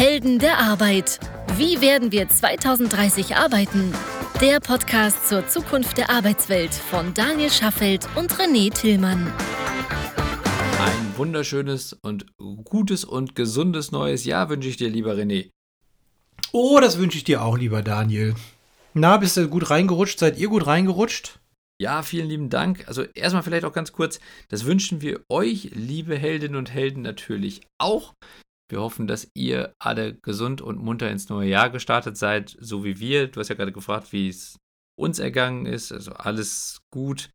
Helden der Arbeit. Wie werden wir 2030 arbeiten? Der Podcast zur Zukunft der Arbeitswelt von Daniel Schaffelt und René Tillmann. Ein wunderschönes und gutes und gesundes neues Jahr wünsche ich dir, lieber René. Oh, das wünsche ich dir auch, lieber Daniel. Na, bist du gut reingerutscht? Seid ihr gut reingerutscht? Ja, vielen lieben Dank. Also erstmal vielleicht auch ganz kurz, das wünschen wir euch, liebe Heldinnen und Helden, natürlich auch. Wir hoffen, dass ihr alle gesund und munter ins neue Jahr gestartet seid, so wie wir. Du hast ja gerade gefragt, wie es uns ergangen ist. Also alles gut.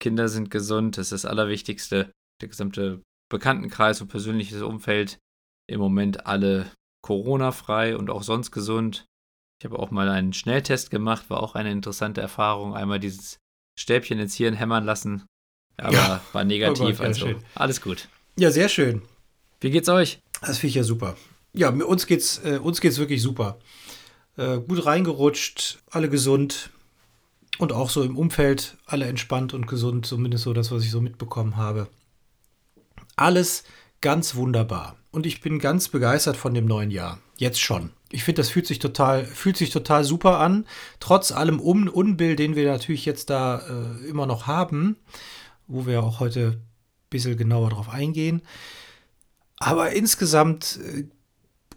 Kinder sind gesund, das ist das Allerwichtigste. Der gesamte Bekanntenkreis und persönliches Umfeld im Moment alle Corona-frei und auch sonst gesund. Ich habe auch mal einen Schnelltest gemacht, war auch eine interessante Erfahrung. Einmal dieses Stäbchen ins Hirn hämmern lassen, aber ja. war negativ. Oh Gott, also alles gut. Ja, sehr schön. Wie geht's euch? Das finde ich ja super. Ja, uns geht's, äh, uns geht's wirklich super. Äh, gut reingerutscht, alle gesund und auch so im Umfeld alle entspannt und gesund, zumindest so das, was ich so mitbekommen habe. Alles ganz wunderbar. Und ich bin ganz begeistert von dem neuen Jahr. Jetzt schon. Ich finde, das fühlt sich total, fühlt sich total super an. Trotz allem Un Unbill, den wir natürlich jetzt da äh, immer noch haben, wo wir auch heute ein bisschen genauer drauf eingehen. Aber insgesamt äh,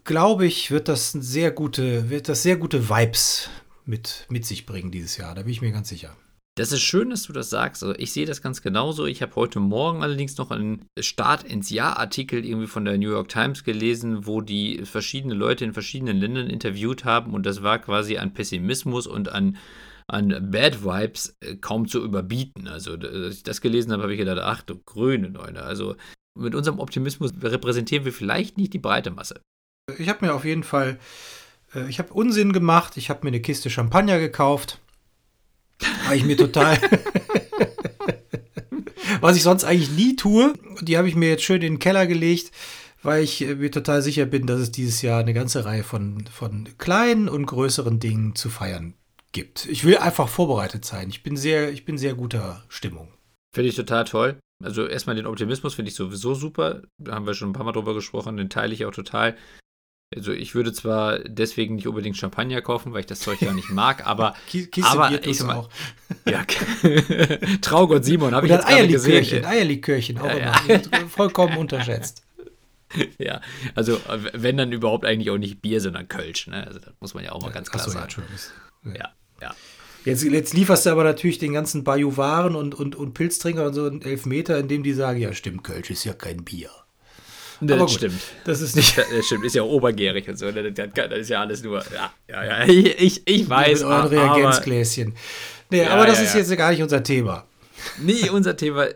glaube ich, wird das sehr gute, wird das sehr gute Vibes mit, mit sich bringen dieses Jahr. Da bin ich mir ganz sicher. Das ist schön, dass du das sagst. Also ich sehe das ganz genauso. Ich habe heute Morgen allerdings noch einen Start ins Jahr-Artikel irgendwie von der New York Times gelesen, wo die verschiedene Leute in verschiedenen Ländern interviewt haben und das war quasi an Pessimismus und an, an Bad Vibes äh, kaum zu überbieten. Also als ich das gelesen habe, habe ich gedacht, ach du grüne Neune. Also mit unserem Optimismus repräsentieren wir vielleicht nicht die breite Masse. Ich habe mir auf jeden Fall, äh, ich habe Unsinn gemacht. Ich habe mir eine Kiste Champagner gekauft habe ich mir total. was ich sonst eigentlich nie tue. Die habe ich mir jetzt schön in den Keller gelegt, weil ich äh, mir total sicher bin, dass es dieses Jahr eine ganze Reihe von, von kleinen und größeren Dingen zu feiern gibt. Ich will einfach vorbereitet sein. Ich bin sehr, ich bin sehr guter Stimmung. Finde ich total toll. Also erstmal den Optimismus finde ich sowieso super. Da haben wir schon ein paar Mal drüber gesprochen, den teile ich auch total. Also ich würde zwar deswegen nicht unbedingt Champagner kaufen, weil ich das Zeug ja nicht mag, aber Kiste aber ich mal, auch. Ja, Traugott Simon habe ich jetzt Eierlikörchen, gesehen. Eierlikörchen, auch ja, immer. Ja. Vollkommen unterschätzt. Ja, also wenn dann überhaupt eigentlich auch nicht Bier, sondern Kölsch. Ne? Also das muss man ja auch mal ganz klar so, sagen. Ja, ja. Jetzt, jetzt, lieferst du aber natürlich den ganzen Bajuwaren und, und, und Pilztrinker und so einen Elfmeter, in dem die sagen, ja stimmt, Kölsch ist ja kein Bier. Ne, das stimmt. Das ist nicht. Das stimmt, ist ja obergärig und so. Ne? Das ist ja alles nur. Ja, ja, ja. Ich, ich weiß. Mit euren Reagenzgläschen. Nee, ja, aber das ja, ist jetzt gar nicht unser Thema. Nee, unser Thema.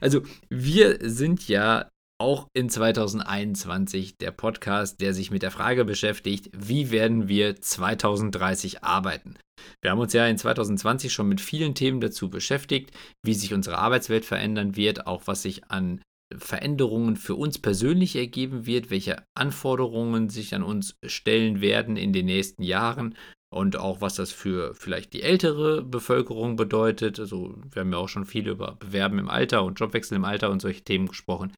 Also, wir sind ja auch in 2021 der Podcast, der sich mit der Frage beschäftigt, wie werden wir 2030 arbeiten? Wir haben uns ja in 2020 schon mit vielen Themen dazu beschäftigt, wie sich unsere Arbeitswelt verändern wird, auch was sich an Veränderungen für uns persönlich ergeben wird, welche Anforderungen sich an uns stellen werden in den nächsten Jahren und auch was das für vielleicht die ältere Bevölkerung bedeutet. Also wir haben ja auch schon viel über Bewerben im Alter und Jobwechsel im Alter und solche Themen gesprochen.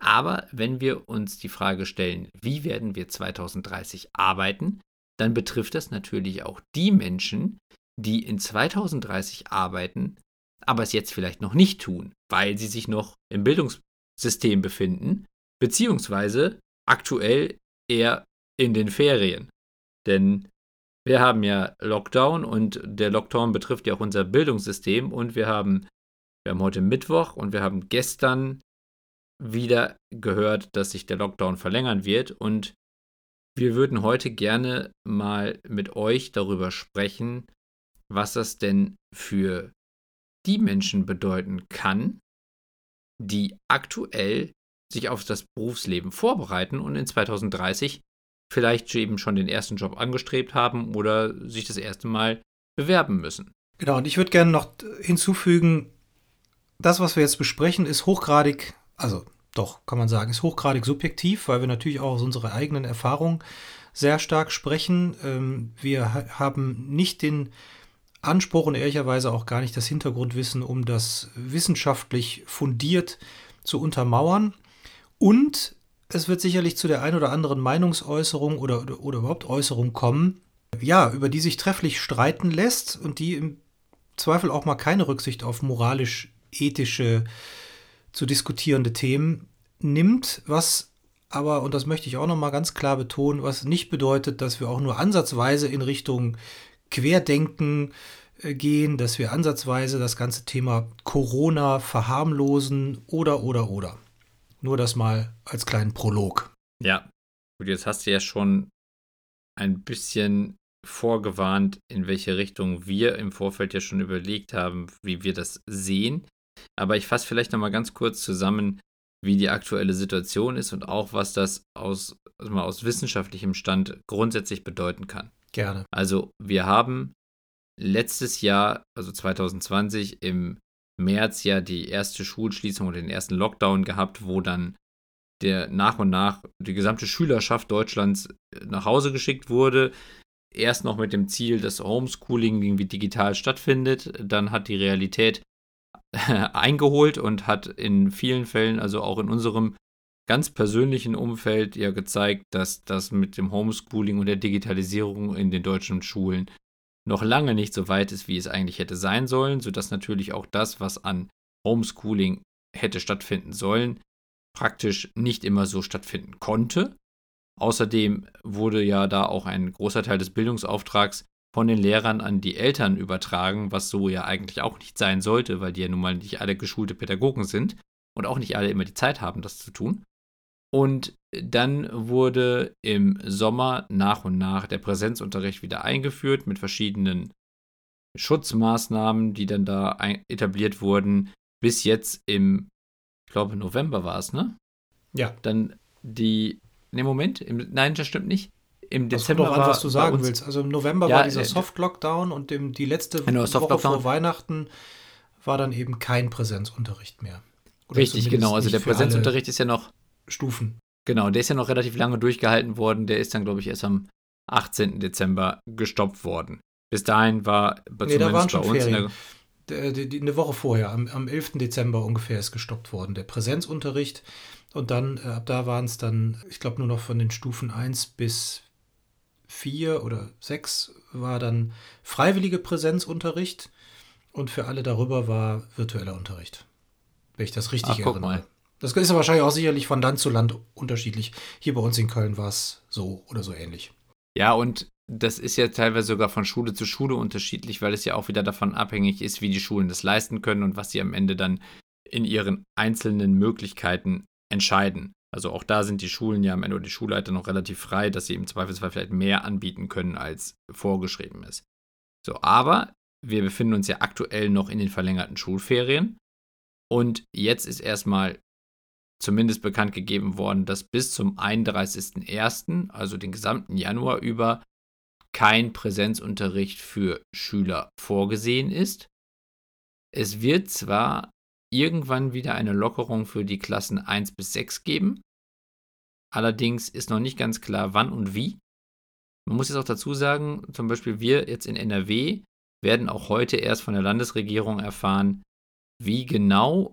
Aber wenn wir uns die Frage stellen, wie werden wir 2030 arbeiten, dann betrifft das natürlich auch die Menschen, die in 2030 arbeiten, aber es jetzt vielleicht noch nicht tun, weil sie sich noch im Bildungs System befinden, beziehungsweise aktuell eher in den Ferien. Denn wir haben ja Lockdown und der Lockdown betrifft ja auch unser Bildungssystem und wir haben, wir haben heute Mittwoch und wir haben gestern wieder gehört, dass sich der Lockdown verlängern wird und wir würden heute gerne mal mit euch darüber sprechen, was das denn für die Menschen bedeuten kann, die aktuell sich auf das Berufsleben vorbereiten und in 2030 vielleicht eben schon den ersten Job angestrebt haben oder sich das erste Mal bewerben müssen. Genau, und ich würde gerne noch hinzufügen, das, was wir jetzt besprechen, ist hochgradig, also doch, kann man sagen, ist hochgradig subjektiv, weil wir natürlich auch aus unserer eigenen Erfahrung sehr stark sprechen. Ähm, wir haben nicht den Anspruch und ehrlicherweise auch gar nicht das Hintergrundwissen, um das wissenschaftlich fundiert zu untermauern. Und es wird sicherlich zu der ein oder anderen Meinungsäußerung oder, oder, oder überhaupt Äußerung kommen, ja, über die sich trefflich streiten lässt und die im Zweifel auch mal keine Rücksicht auf moralisch-ethische zu diskutierende Themen nimmt, was aber, und das möchte ich auch nochmal ganz klar betonen, was nicht bedeutet, dass wir auch nur ansatzweise in Richtung Querdenken äh, gehen, dass wir ansatzweise das ganze Thema Corona verharmlosen oder, oder, oder. Nur das mal als kleinen Prolog. Ja, gut, jetzt hast du ja schon ein bisschen vorgewarnt, in welche Richtung wir im Vorfeld ja schon überlegt haben, wie wir das sehen. Aber ich fasse vielleicht nochmal ganz kurz zusammen, wie die aktuelle Situation ist und auch, was das aus, also mal aus wissenschaftlichem Stand grundsätzlich bedeuten kann. Gerne. Also wir haben letztes Jahr, also 2020, im März ja die erste Schulschließung oder den ersten Lockdown gehabt, wo dann der nach und nach die gesamte Schülerschaft Deutschlands nach Hause geschickt wurde. Erst noch mit dem Ziel, dass Homeschooling irgendwie digital stattfindet. Dann hat die Realität eingeholt und hat in vielen Fällen, also auch in unserem ganz persönlichen Umfeld, ja gezeigt, dass das mit dem Homeschooling und der Digitalisierung in den deutschen Schulen noch lange nicht so weit ist, wie es eigentlich hätte sein sollen, sodass natürlich auch das, was an Homeschooling hätte stattfinden sollen, praktisch nicht immer so stattfinden konnte. Außerdem wurde ja da auch ein großer Teil des Bildungsauftrags von den Lehrern an die Eltern übertragen, was so ja eigentlich auch nicht sein sollte, weil die ja nun mal nicht alle geschulte Pädagogen sind und auch nicht alle immer die Zeit haben, das zu tun. Und dann wurde im Sommer nach und nach der Präsenzunterricht wieder eingeführt mit verschiedenen Schutzmaßnahmen, die dann da etabliert wurden, bis jetzt im, ich glaube, November war es, ne? Ja. Dann die, ne, Moment, im, nein, das stimmt nicht im Dezember das kommt an, was du sagen willst. Also im November ja, war dieser äh, Soft-Lockdown und dem, die letzte genau, Woche vor Weihnachten war dann eben kein Präsenzunterricht mehr. Oder Richtig, genau. Also der Präsenzunterricht ist ja noch Stufen. Genau, der ist ja noch relativ lange durchgehalten worden. Der ist dann, glaube ich, erst am 18. Dezember gestoppt worden. Bis dahin war nee, da waren schon bei uns Ferien. Der, die, die, eine Woche vorher, am, am 11. Dezember ungefähr, ist gestoppt worden. Der Präsenzunterricht. Und dann, äh, ab da waren es dann, ich glaube, nur noch von den Stufen 1 bis vier oder sechs war dann freiwillige Präsenzunterricht und für alle darüber war virtueller Unterricht. Wenn ich das richtig Ach, erinnere. Mal. Das ist wahrscheinlich auch sicherlich von Land zu Land unterschiedlich. Hier bei uns in Köln war es so oder so ähnlich. Ja, und das ist ja teilweise sogar von Schule zu Schule unterschiedlich, weil es ja auch wieder davon abhängig ist, wie die Schulen das leisten können und was sie am Ende dann in ihren einzelnen Möglichkeiten entscheiden. Also auch da sind die Schulen ja am Ende oder die Schulleiter noch relativ frei, dass sie im Zweifelsfall vielleicht mehr anbieten können, als vorgeschrieben ist. So, aber wir befinden uns ja aktuell noch in den verlängerten Schulferien. Und jetzt ist erstmal zumindest bekannt gegeben worden, dass bis zum 31.01., also den gesamten Januar über, kein Präsenzunterricht für Schüler vorgesehen ist. Es wird zwar irgendwann wieder eine Lockerung für die Klassen 1 bis 6 geben. Allerdings ist noch nicht ganz klar, wann und wie. Man muss jetzt auch dazu sagen, zum Beispiel wir jetzt in NRW werden auch heute erst von der Landesregierung erfahren, wie genau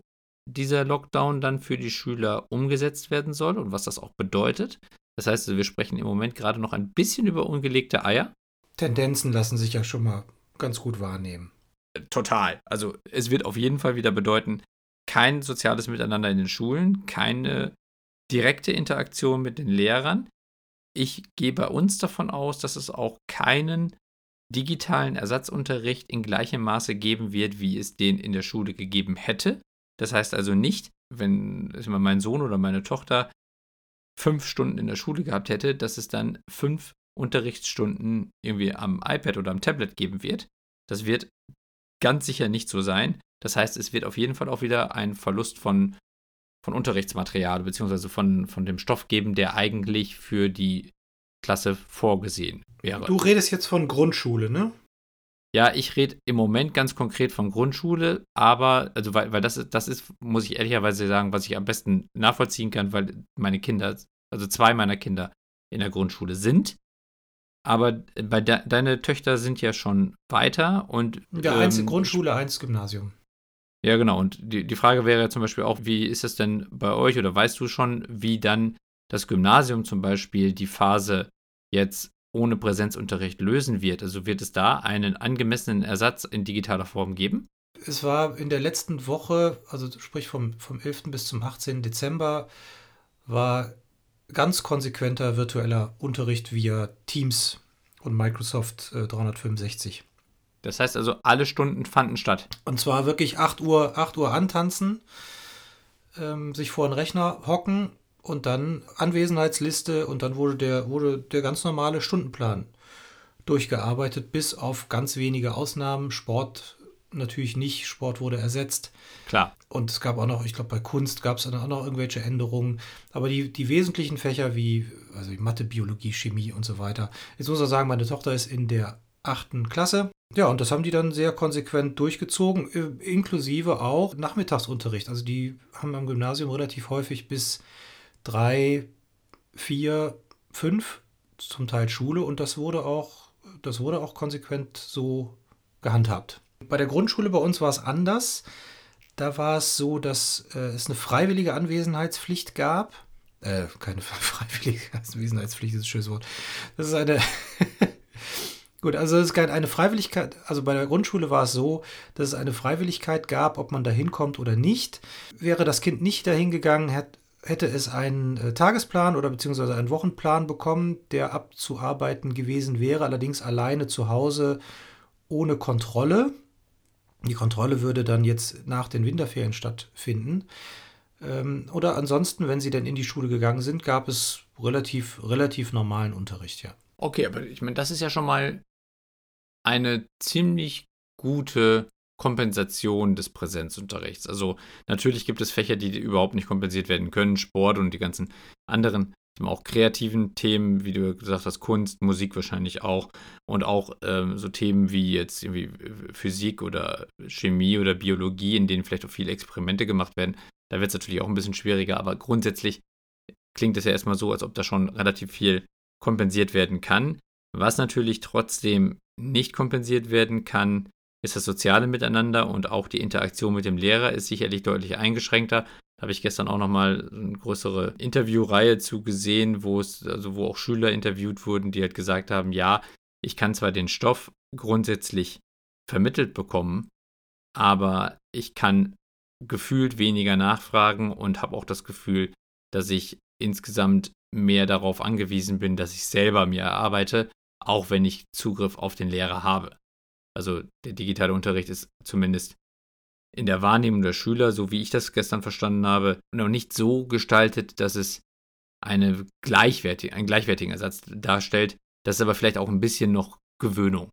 dieser Lockdown dann für die Schüler umgesetzt werden soll und was das auch bedeutet. Das heißt, wir sprechen im Moment gerade noch ein bisschen über ungelegte Eier. Tendenzen lassen sich ja schon mal ganz gut wahrnehmen. Total. Also es wird auf jeden Fall wieder bedeuten, kein soziales Miteinander in den Schulen, keine direkte Interaktion mit den Lehrern. Ich gehe bei uns davon aus, dass es auch keinen digitalen Ersatzunterricht in gleichem Maße geben wird, wie es den in der Schule gegeben hätte. Das heißt also nicht, wenn mein Sohn oder meine Tochter fünf Stunden in der Schule gehabt hätte, dass es dann fünf Unterrichtsstunden irgendwie am iPad oder am Tablet geben wird. Das wird ganz sicher nicht so sein. Das heißt, es wird auf jeden Fall auch wieder ein Verlust von, von Unterrichtsmaterial bzw. Von, von dem Stoff geben, der eigentlich für die Klasse vorgesehen wäre. Du redest jetzt von Grundschule, ne? Ja, ich rede im Moment ganz konkret von Grundschule, aber, also weil, weil das, das ist, muss ich ehrlicherweise sagen, was ich am besten nachvollziehen kann, weil meine Kinder, also zwei meiner Kinder in der Grundschule sind. Aber bei de deine Töchter sind ja schon weiter und. Ja, eins ähm, Grundschule, eins Gymnasium. Ja, genau. Und die, die Frage wäre ja zum Beispiel auch, wie ist es denn bei euch oder weißt du schon, wie dann das Gymnasium zum Beispiel die Phase jetzt ohne Präsenzunterricht lösen wird? Also wird es da einen angemessenen Ersatz in digitaler Form geben? Es war in der letzten Woche, also sprich vom, vom 11. bis zum 18. Dezember, war ganz konsequenter virtueller Unterricht via Teams und Microsoft äh, 365. Das heißt also, alle Stunden fanden statt. Und zwar wirklich 8 Uhr, 8 Uhr antanzen, ähm, sich vor den Rechner hocken und dann Anwesenheitsliste und dann wurde der, wurde der ganz normale Stundenplan durchgearbeitet, bis auf ganz wenige Ausnahmen. Sport natürlich nicht, Sport wurde ersetzt. Klar. Und es gab auch noch, ich glaube, bei Kunst gab es dann auch noch irgendwelche Änderungen. Aber die, die wesentlichen Fächer wie also Mathe, Biologie, Chemie und so weiter. Jetzt muss ich sagen, meine Tochter ist in der achten Klasse. Ja, und das haben die dann sehr konsequent durchgezogen, äh, inklusive auch Nachmittagsunterricht. Also die haben am Gymnasium relativ häufig bis drei, vier, fünf zum Teil Schule und das wurde auch, das wurde auch konsequent so gehandhabt. Bei der Grundschule bei uns war es anders. Da war es so, dass äh, es eine freiwillige Anwesenheitspflicht gab. Äh, keine freiwillige Anwesenheitspflicht ist ein schönes Wort. Das ist eine. Gut, also es gab eine Freiwilligkeit, also bei der Grundschule war es so, dass es eine Freiwilligkeit gab, ob man da hinkommt oder nicht. Wäre das Kind nicht dahin gegangen, hätte es einen äh, Tagesplan oder beziehungsweise einen Wochenplan bekommen, der abzuarbeiten gewesen wäre, allerdings alleine zu Hause ohne Kontrolle. Die Kontrolle würde dann jetzt nach den Winterferien stattfinden. Ähm, oder ansonsten, wenn sie dann in die Schule gegangen sind, gab es relativ, relativ normalen Unterricht, ja. Okay, aber ich meine, das ist ja schon mal eine ziemlich gute Kompensation des Präsenzunterrichts. Also natürlich gibt es Fächer, die überhaupt nicht kompensiert werden können, Sport und die ganzen anderen auch kreativen Themen, wie du gesagt hast, Kunst, Musik wahrscheinlich auch und auch ähm, so Themen wie jetzt irgendwie Physik oder Chemie oder Biologie, in denen vielleicht auch viele Experimente gemacht werden. Da wird es natürlich auch ein bisschen schwieriger, aber grundsätzlich klingt es ja erstmal so, als ob da schon relativ viel kompensiert werden kann. Was natürlich trotzdem nicht kompensiert werden kann, ist das soziale Miteinander und auch die Interaktion mit dem Lehrer ist sicherlich deutlich eingeschränkter. Habe ich gestern auch nochmal eine größere Interviewreihe zu gesehen, wo es, also wo auch Schüler interviewt wurden, die halt gesagt haben, ja, ich kann zwar den Stoff grundsätzlich vermittelt bekommen, aber ich kann gefühlt weniger nachfragen und habe auch das Gefühl, dass ich insgesamt mehr darauf angewiesen bin, dass ich selber mir erarbeite, auch wenn ich Zugriff auf den Lehrer habe. Also der digitale Unterricht ist zumindest in der Wahrnehmung der Schüler, so wie ich das gestern verstanden habe, noch nicht so gestaltet, dass es eine gleichwertig, einen gleichwertigen Ersatz darstellt. Das ist aber vielleicht auch ein bisschen noch Gewöhnung.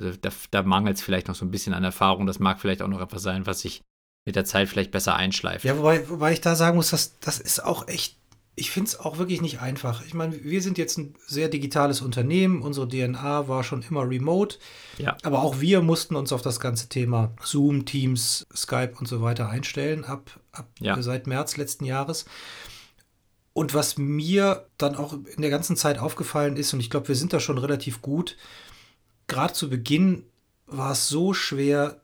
Also da, da mangelt es vielleicht noch so ein bisschen an Erfahrung. Das mag vielleicht auch noch etwas sein, was sich mit der Zeit vielleicht besser einschleift. Ja, wobei, wobei ich da sagen muss, dass, das ist auch echt ich finde es auch wirklich nicht einfach. Ich meine, wir sind jetzt ein sehr digitales Unternehmen. Unsere DNA war schon immer remote. Ja. Aber auch wir mussten uns auf das ganze Thema Zoom, Teams, Skype und so weiter einstellen, ab, ab ja. seit März letzten Jahres. Und was mir dann auch in der ganzen Zeit aufgefallen ist, und ich glaube, wir sind da schon relativ gut, gerade zu Beginn war es so schwer,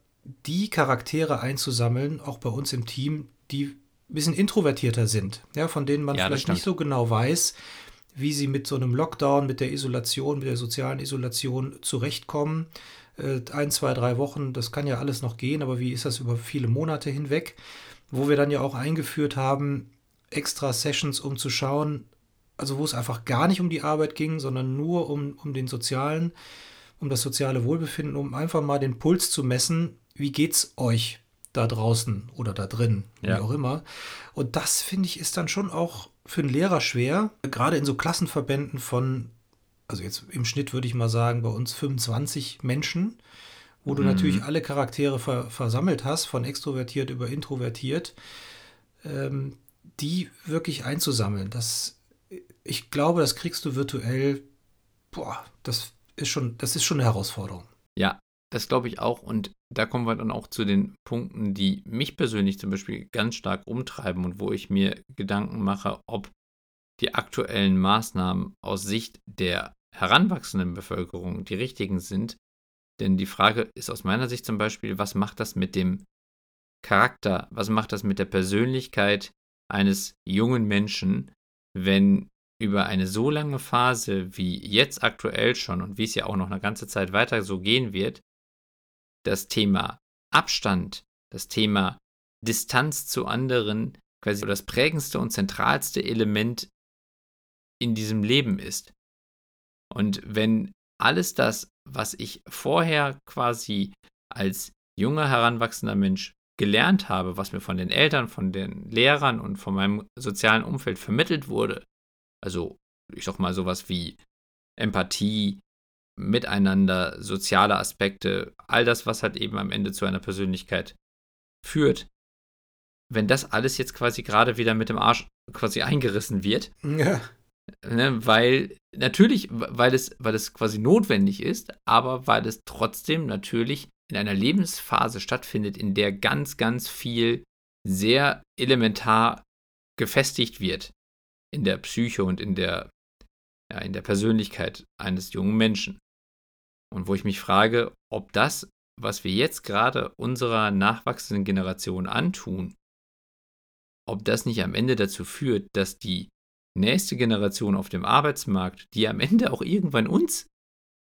die Charaktere einzusammeln, auch bei uns im Team, die ein bisschen introvertierter sind, ja, von denen man ja, vielleicht nicht so genau weiß, wie sie mit so einem Lockdown, mit der Isolation, mit der sozialen Isolation zurechtkommen. Äh, ein, zwei, drei Wochen, das kann ja alles noch gehen, aber wie ist das über viele Monate hinweg? Wo wir dann ja auch eingeführt haben, extra Sessions, um zu schauen, also wo es einfach gar nicht um die Arbeit ging, sondern nur um, um den sozialen, um das soziale Wohlbefinden, um einfach mal den Puls zu messen, wie geht's euch? Da draußen oder da drin, ja. wie auch immer. Und das, finde ich, ist dann schon auch für einen Lehrer schwer, gerade in so Klassenverbänden von, also jetzt im Schnitt würde ich mal sagen, bei uns 25 Menschen, wo du mhm. natürlich alle Charaktere ver versammelt hast, von extrovertiert über introvertiert, ähm, die wirklich einzusammeln. Das, ich glaube, das kriegst du virtuell, boah, das ist schon, das ist schon eine Herausforderung. Ja, das glaube ich auch. Und da kommen wir dann auch zu den Punkten, die mich persönlich zum Beispiel ganz stark umtreiben und wo ich mir Gedanken mache, ob die aktuellen Maßnahmen aus Sicht der heranwachsenden Bevölkerung die richtigen sind. Denn die Frage ist aus meiner Sicht zum Beispiel, was macht das mit dem Charakter, was macht das mit der Persönlichkeit eines jungen Menschen, wenn über eine so lange Phase wie jetzt aktuell schon und wie es ja auch noch eine ganze Zeit weiter so gehen wird, das Thema Abstand, das Thema Distanz zu anderen quasi das prägendste und zentralste Element in diesem Leben ist. Und wenn alles das, was ich vorher quasi als junger, heranwachsender Mensch gelernt habe, was mir von den Eltern, von den Lehrern und von meinem sozialen Umfeld vermittelt wurde, also ich sag mal sowas wie Empathie, Miteinander, soziale Aspekte, all das, was halt eben am Ende zu einer Persönlichkeit führt, wenn das alles jetzt quasi gerade wieder mit dem Arsch quasi eingerissen wird, ja. ne, weil natürlich, weil es, weil es quasi notwendig ist, aber weil es trotzdem natürlich in einer Lebensphase stattfindet, in der ganz, ganz viel sehr elementar gefestigt wird in der Psyche und in der, ja, in der Persönlichkeit eines jungen Menschen. Und wo ich mich frage, ob das, was wir jetzt gerade unserer nachwachsenden Generation antun, ob das nicht am Ende dazu führt, dass die nächste Generation auf dem Arbeitsmarkt, die am Ende auch irgendwann uns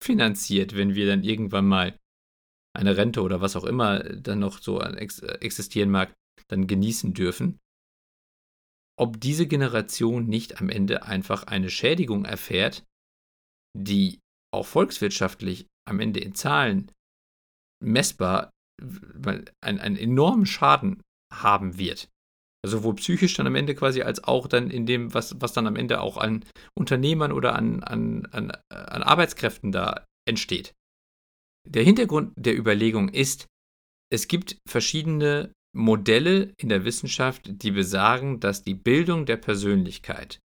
finanziert, wenn wir dann irgendwann mal eine Rente oder was auch immer dann noch so existieren mag, dann genießen dürfen, ob diese Generation nicht am Ende einfach eine Schädigung erfährt, die auch volkswirtschaftlich am Ende in Zahlen messbar einen, einen enormen Schaden haben wird. Also sowohl psychisch dann am Ende quasi, als auch dann in dem, was, was dann am Ende auch an Unternehmern oder an, an, an, an Arbeitskräften da entsteht. Der Hintergrund der Überlegung ist, es gibt verschiedene Modelle in der Wissenschaft, die besagen, dass die Bildung der Persönlichkeit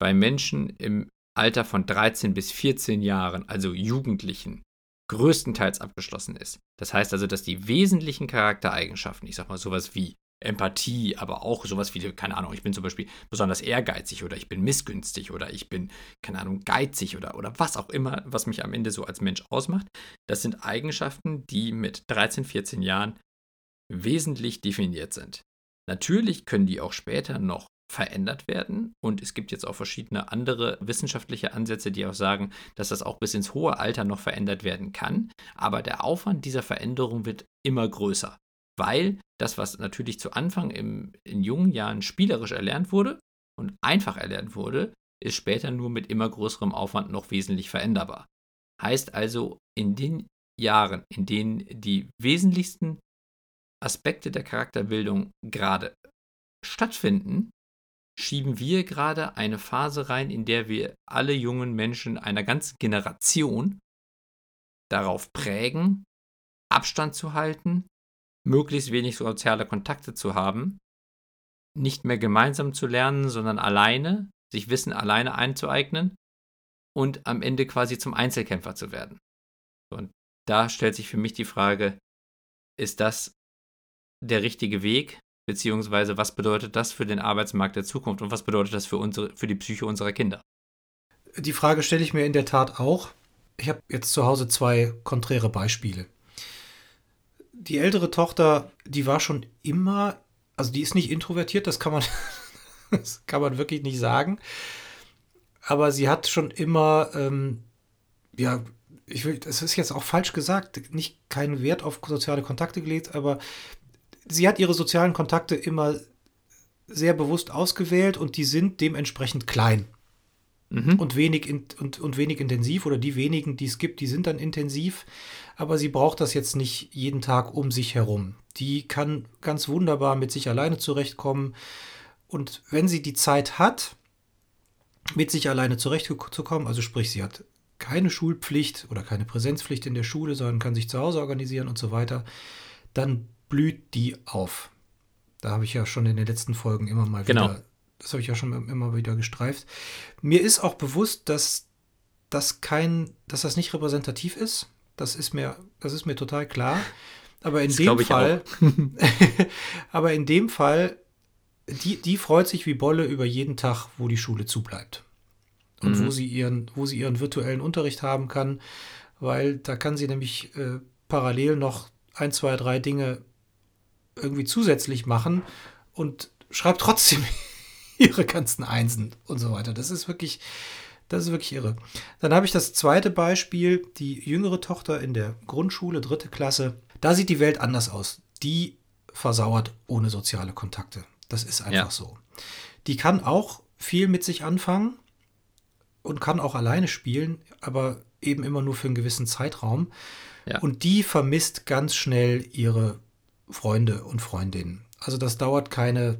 bei Menschen im Alter von 13 bis 14 Jahren, also Jugendlichen, größtenteils abgeschlossen ist. Das heißt also, dass die wesentlichen Charaktereigenschaften, ich sag mal sowas wie Empathie, aber auch sowas wie, keine Ahnung, ich bin zum Beispiel besonders ehrgeizig oder ich bin missgünstig oder ich bin, keine Ahnung, geizig oder, oder was auch immer, was mich am Ende so als Mensch ausmacht. Das sind Eigenschaften, die mit 13, 14 Jahren wesentlich definiert sind. Natürlich können die auch später noch verändert werden und es gibt jetzt auch verschiedene andere wissenschaftliche Ansätze, die auch sagen, dass das auch bis ins hohe Alter noch verändert werden kann, aber der Aufwand dieser Veränderung wird immer größer weil das, was natürlich zu Anfang im, in jungen Jahren spielerisch erlernt wurde und einfach erlernt wurde, ist später nur mit immer größerem Aufwand noch wesentlich veränderbar. Heißt also, in den Jahren, in denen die wesentlichsten Aspekte der Charakterbildung gerade stattfinden, schieben wir gerade eine Phase rein, in der wir alle jungen Menschen einer ganzen Generation darauf prägen, Abstand zu halten, möglichst wenig soziale Kontakte zu haben, nicht mehr gemeinsam zu lernen, sondern alleine, sich Wissen alleine einzueignen und am Ende quasi zum Einzelkämpfer zu werden. Und da stellt sich für mich die Frage, ist das der richtige Weg? Beziehungsweise was bedeutet das für den Arbeitsmarkt der Zukunft und was bedeutet das für, unsere, für die Psyche unserer Kinder? Die Frage stelle ich mir in der Tat auch. Ich habe jetzt zu Hause zwei konträre Beispiele die ältere Tochter, die war schon immer, also die ist nicht introvertiert, das kann man, das kann man wirklich nicht sagen. Aber sie hat schon immer, ähm, ja, ich will, das ist jetzt auch falsch gesagt, nicht keinen Wert auf soziale Kontakte gelegt, aber sie hat ihre sozialen Kontakte immer sehr bewusst ausgewählt und die sind dementsprechend klein. Mhm. Und, wenig in, und, und wenig intensiv oder die wenigen, die es gibt, die sind dann intensiv aber sie braucht das jetzt nicht jeden Tag um sich herum. Die kann ganz wunderbar mit sich alleine zurechtkommen. Und wenn sie die Zeit hat, mit sich alleine zurechtzukommen, also sprich, sie hat keine Schulpflicht oder keine Präsenzpflicht in der Schule, sondern kann sich zu Hause organisieren und so weiter, dann blüht die auf. Da habe ich ja schon in den letzten Folgen immer mal genau. wieder, das habe ich ja schon immer wieder gestreift. Mir ist auch bewusst, dass das kein, dass das nicht repräsentativ ist. Das ist mir, das ist mir total klar. Aber in das dem Fall, aber in dem Fall, die, die freut sich wie Bolle über jeden Tag, wo die Schule zubleibt. Und mhm. wo sie ihren, wo sie ihren virtuellen Unterricht haben kann, weil da kann sie nämlich äh, parallel noch ein, zwei, drei Dinge irgendwie zusätzlich machen und schreibt trotzdem ihre ganzen Einsen und so weiter. Das ist wirklich, das ist wirklich irre. Dann habe ich das zweite Beispiel, die jüngere Tochter in der Grundschule, dritte Klasse. Da sieht die Welt anders aus. Die versauert ohne soziale Kontakte. Das ist einfach ja. so. Die kann auch viel mit sich anfangen und kann auch alleine spielen, aber eben immer nur für einen gewissen Zeitraum. Ja. Und die vermisst ganz schnell ihre Freunde und Freundinnen. Also das dauert keine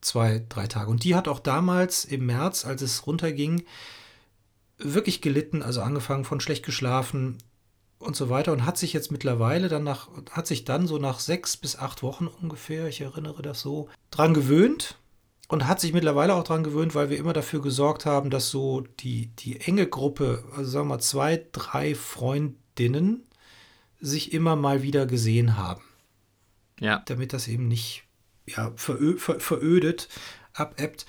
zwei, drei Tage. Und die hat auch damals im März, als es runterging, wirklich gelitten, also angefangen von schlecht geschlafen und so weiter und hat sich jetzt mittlerweile dann nach, hat sich dann so nach sechs bis acht Wochen ungefähr, ich erinnere das so, dran gewöhnt und hat sich mittlerweile auch dran gewöhnt, weil wir immer dafür gesorgt haben, dass so die, die enge Gruppe, also sagen wir mal zwei, drei Freundinnen, sich immer mal wieder gesehen haben. Ja. Damit das eben nicht ja, verö ver verödet, abebbt.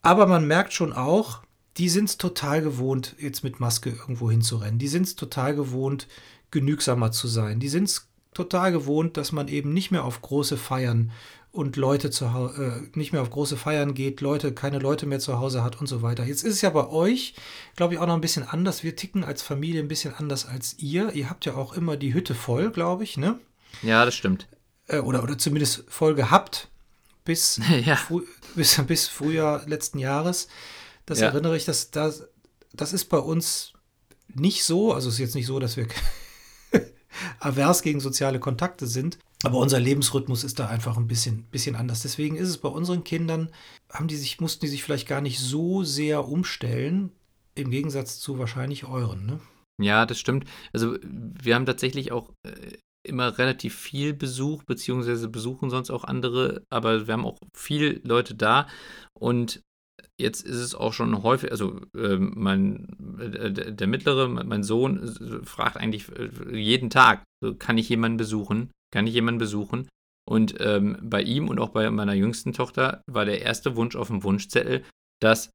Aber man merkt schon auch, die sind es total gewohnt, jetzt mit Maske irgendwo hinzurennen. Die sind es total gewohnt, genügsamer zu sein. Die sind es total gewohnt, dass man eben nicht mehr auf große Feiern und Leute zu äh, nicht mehr auf große Feiern geht, Leute, keine Leute mehr zu Hause hat und so weiter. Jetzt ist es ja bei euch, glaube ich, auch noch ein bisschen anders. Wir ticken als Familie ein bisschen anders als ihr. Ihr habt ja auch immer die Hütte voll, glaube ich, ne? Ja, das stimmt. Äh, oder, oder zumindest voll gehabt bis, ja. bis, bis Frühjahr letzten Jahres. Das ja. erinnere ich, dass das, das ist bei uns nicht so. Also es ist jetzt nicht so, dass wir avers gegen soziale Kontakte sind. Aber unser Lebensrhythmus ist da einfach ein bisschen, bisschen anders. Deswegen ist es bei unseren Kindern, haben die sich, mussten die sich vielleicht gar nicht so sehr umstellen, im Gegensatz zu wahrscheinlich euren, ne? Ja, das stimmt. Also wir haben tatsächlich auch äh, immer relativ viel Besuch, beziehungsweise besuchen sonst auch andere, aber wir haben auch viele Leute da und jetzt ist es auch schon häufig, also äh, mein, äh, der mittlere, mein Sohn fragt eigentlich äh, jeden Tag, kann ich jemanden besuchen? Kann ich jemanden besuchen? Und ähm, bei ihm und auch bei meiner jüngsten Tochter war der erste Wunsch auf dem Wunschzettel, dass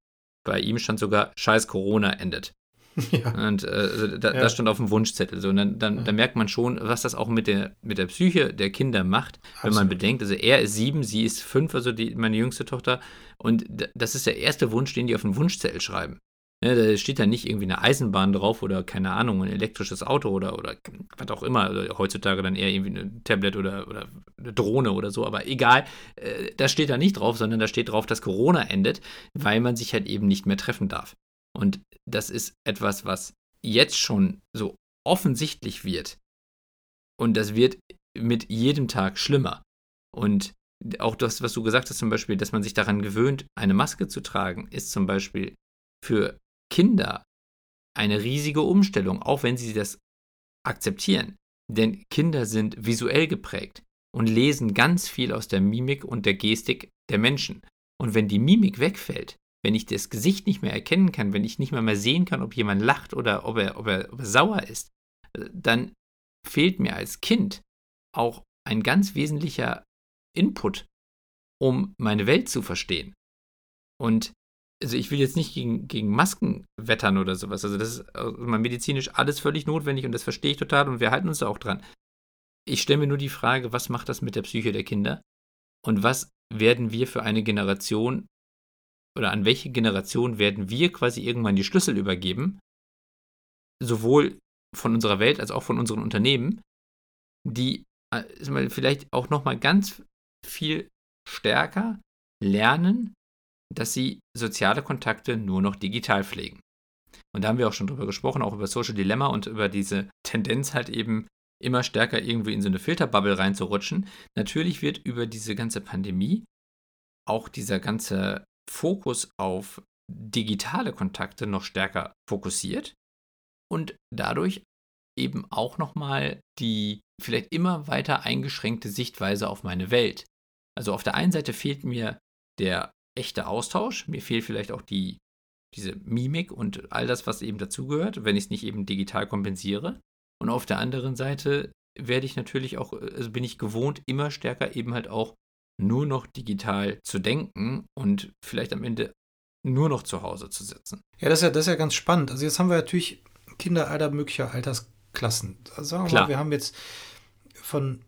bei ihm stand sogar Scheiß Corona endet. Ja. Und äh, da, ja. das stand auf dem Wunschzettel. So, und dann, dann, ja. dann, merkt man schon, was das auch mit der, mit der Psyche der Kinder macht, Absolut. wenn man bedenkt, also er ist sieben, sie ist fünf, also die, meine jüngste Tochter. Und das ist der erste Wunsch, den die auf dem Wunschzettel schreiben. Ja, da steht da nicht irgendwie eine Eisenbahn drauf oder keine Ahnung, ein elektrisches Auto oder, oder was auch immer. Also heutzutage dann eher irgendwie ein Tablet oder, oder eine Drohne oder so, aber egal. Äh, das steht da nicht drauf, sondern da steht drauf, dass Corona endet, weil man sich halt eben nicht mehr treffen darf. Und das ist etwas, was jetzt schon so offensichtlich wird. Und das wird mit jedem Tag schlimmer. Und auch das, was du gesagt hast, zum Beispiel, dass man sich daran gewöhnt, eine Maske zu tragen, ist zum Beispiel für Kinder eine riesige Umstellung, auch wenn sie das akzeptieren. Denn Kinder sind visuell geprägt und lesen ganz viel aus der Mimik und der Gestik der Menschen. Und wenn die Mimik wegfällt, wenn ich das Gesicht nicht mehr erkennen kann, wenn ich nicht mehr, mehr sehen kann, ob jemand lacht oder ob er, ob er, ob er sauer ist, dann fehlt mir als Kind auch ein ganz wesentlicher Input, um meine Welt zu verstehen. Und also ich will jetzt nicht gegen, gegen Masken wettern oder sowas. Also das ist also medizinisch alles völlig notwendig und das verstehe ich total und wir halten uns da auch dran. Ich stelle mir nur die Frage, was macht das mit der Psyche der Kinder? Und was werden wir für eine Generation oder an welche Generation werden wir quasi irgendwann die Schlüssel übergeben, sowohl von unserer Welt als auch von unseren Unternehmen, die äh, vielleicht auch noch mal ganz viel stärker lernen, dass sie soziale Kontakte nur noch digital pflegen. Und da haben wir auch schon drüber gesprochen, auch über Social Dilemma und über diese Tendenz halt eben immer stärker irgendwie in so eine Filterbubble reinzurutschen. Natürlich wird über diese ganze Pandemie auch dieser ganze Fokus auf digitale Kontakte noch stärker fokussiert und dadurch eben auch nochmal die vielleicht immer weiter eingeschränkte Sichtweise auf meine Welt. Also auf der einen Seite fehlt mir der echte Austausch, mir fehlt vielleicht auch die, diese Mimik und all das, was eben dazugehört, wenn ich es nicht eben digital kompensiere. Und auf der anderen Seite werde ich natürlich auch, also bin ich gewohnt, immer stärker eben halt auch nur noch digital zu denken und vielleicht am Ende nur noch zu Hause zu sitzen. Ja, das ist ja, das ist ja ganz spannend. Also jetzt haben wir natürlich Kinder aller möglicher Altersklassen. Also sagen wir Klar. mal, wir haben jetzt von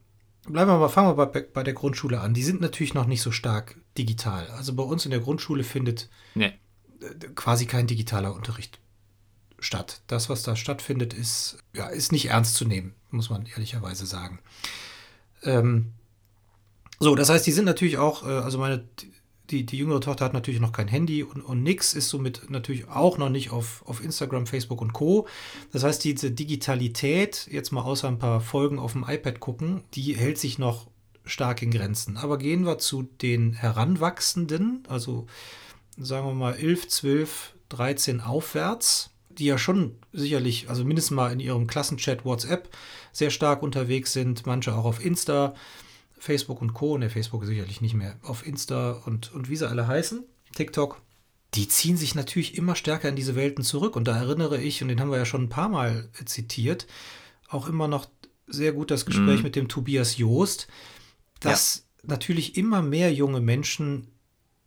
bleiben wir mal, fangen wir bei, bei der Grundschule an. Die sind natürlich noch nicht so stark digital. Also bei uns in der Grundschule findet Nee. quasi kein digitaler Unterricht statt. Das, was da stattfindet, ist, ja, ist nicht ernst zu nehmen, muss man ehrlicherweise sagen. Ähm, so, das heißt, die sind natürlich auch, äh, also meine, die, die jüngere Tochter hat natürlich noch kein Handy und, und nix, ist somit natürlich auch noch nicht auf, auf Instagram, Facebook und Co. Das heißt, diese Digitalität, jetzt mal außer ein paar Folgen auf dem iPad gucken, die hält sich noch stark in Grenzen. Aber gehen wir zu den Heranwachsenden, also sagen wir mal 11, 12, 13 aufwärts, die ja schon sicherlich, also mindestens mal in ihrem Klassenchat WhatsApp sehr stark unterwegs sind, manche auch auf Insta, Facebook und Co. Ne, Facebook sicherlich nicht mehr, auf Insta und, und wie sie alle heißen, TikTok. Die ziehen sich natürlich immer stärker in diese Welten zurück. Und da erinnere ich, und den haben wir ja schon ein paar Mal zitiert, auch immer noch sehr gut das Gespräch Mhm. mit dem Tobias Joost, dass natürlich immer mehr junge Menschen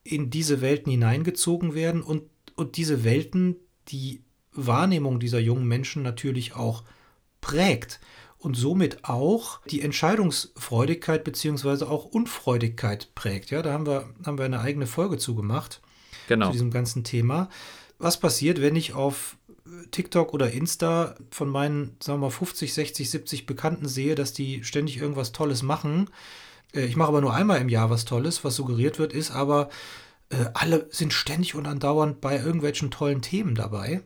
in diese Welten hineingezogen werden und, und diese Welten die Wahrnehmung dieser jungen Menschen natürlich auch prägt und somit auch die Entscheidungsfreudigkeit beziehungsweise auch Unfreudigkeit prägt. Ja, da haben wir, haben wir eine eigene Folge zugemacht Genau. zu diesem ganzen Thema. Was passiert, wenn ich auf TikTok oder Insta von meinen, sagen wir mal, 50, 60, 70 Bekannten sehe, dass die ständig irgendwas Tolles machen? Äh, Ich mache aber nur einmal im Jahr was Tolles. Was suggeriert wird, ist aber, äh, alle sind ständig und andauernd bei irgendwelchen tollen Themen dabei.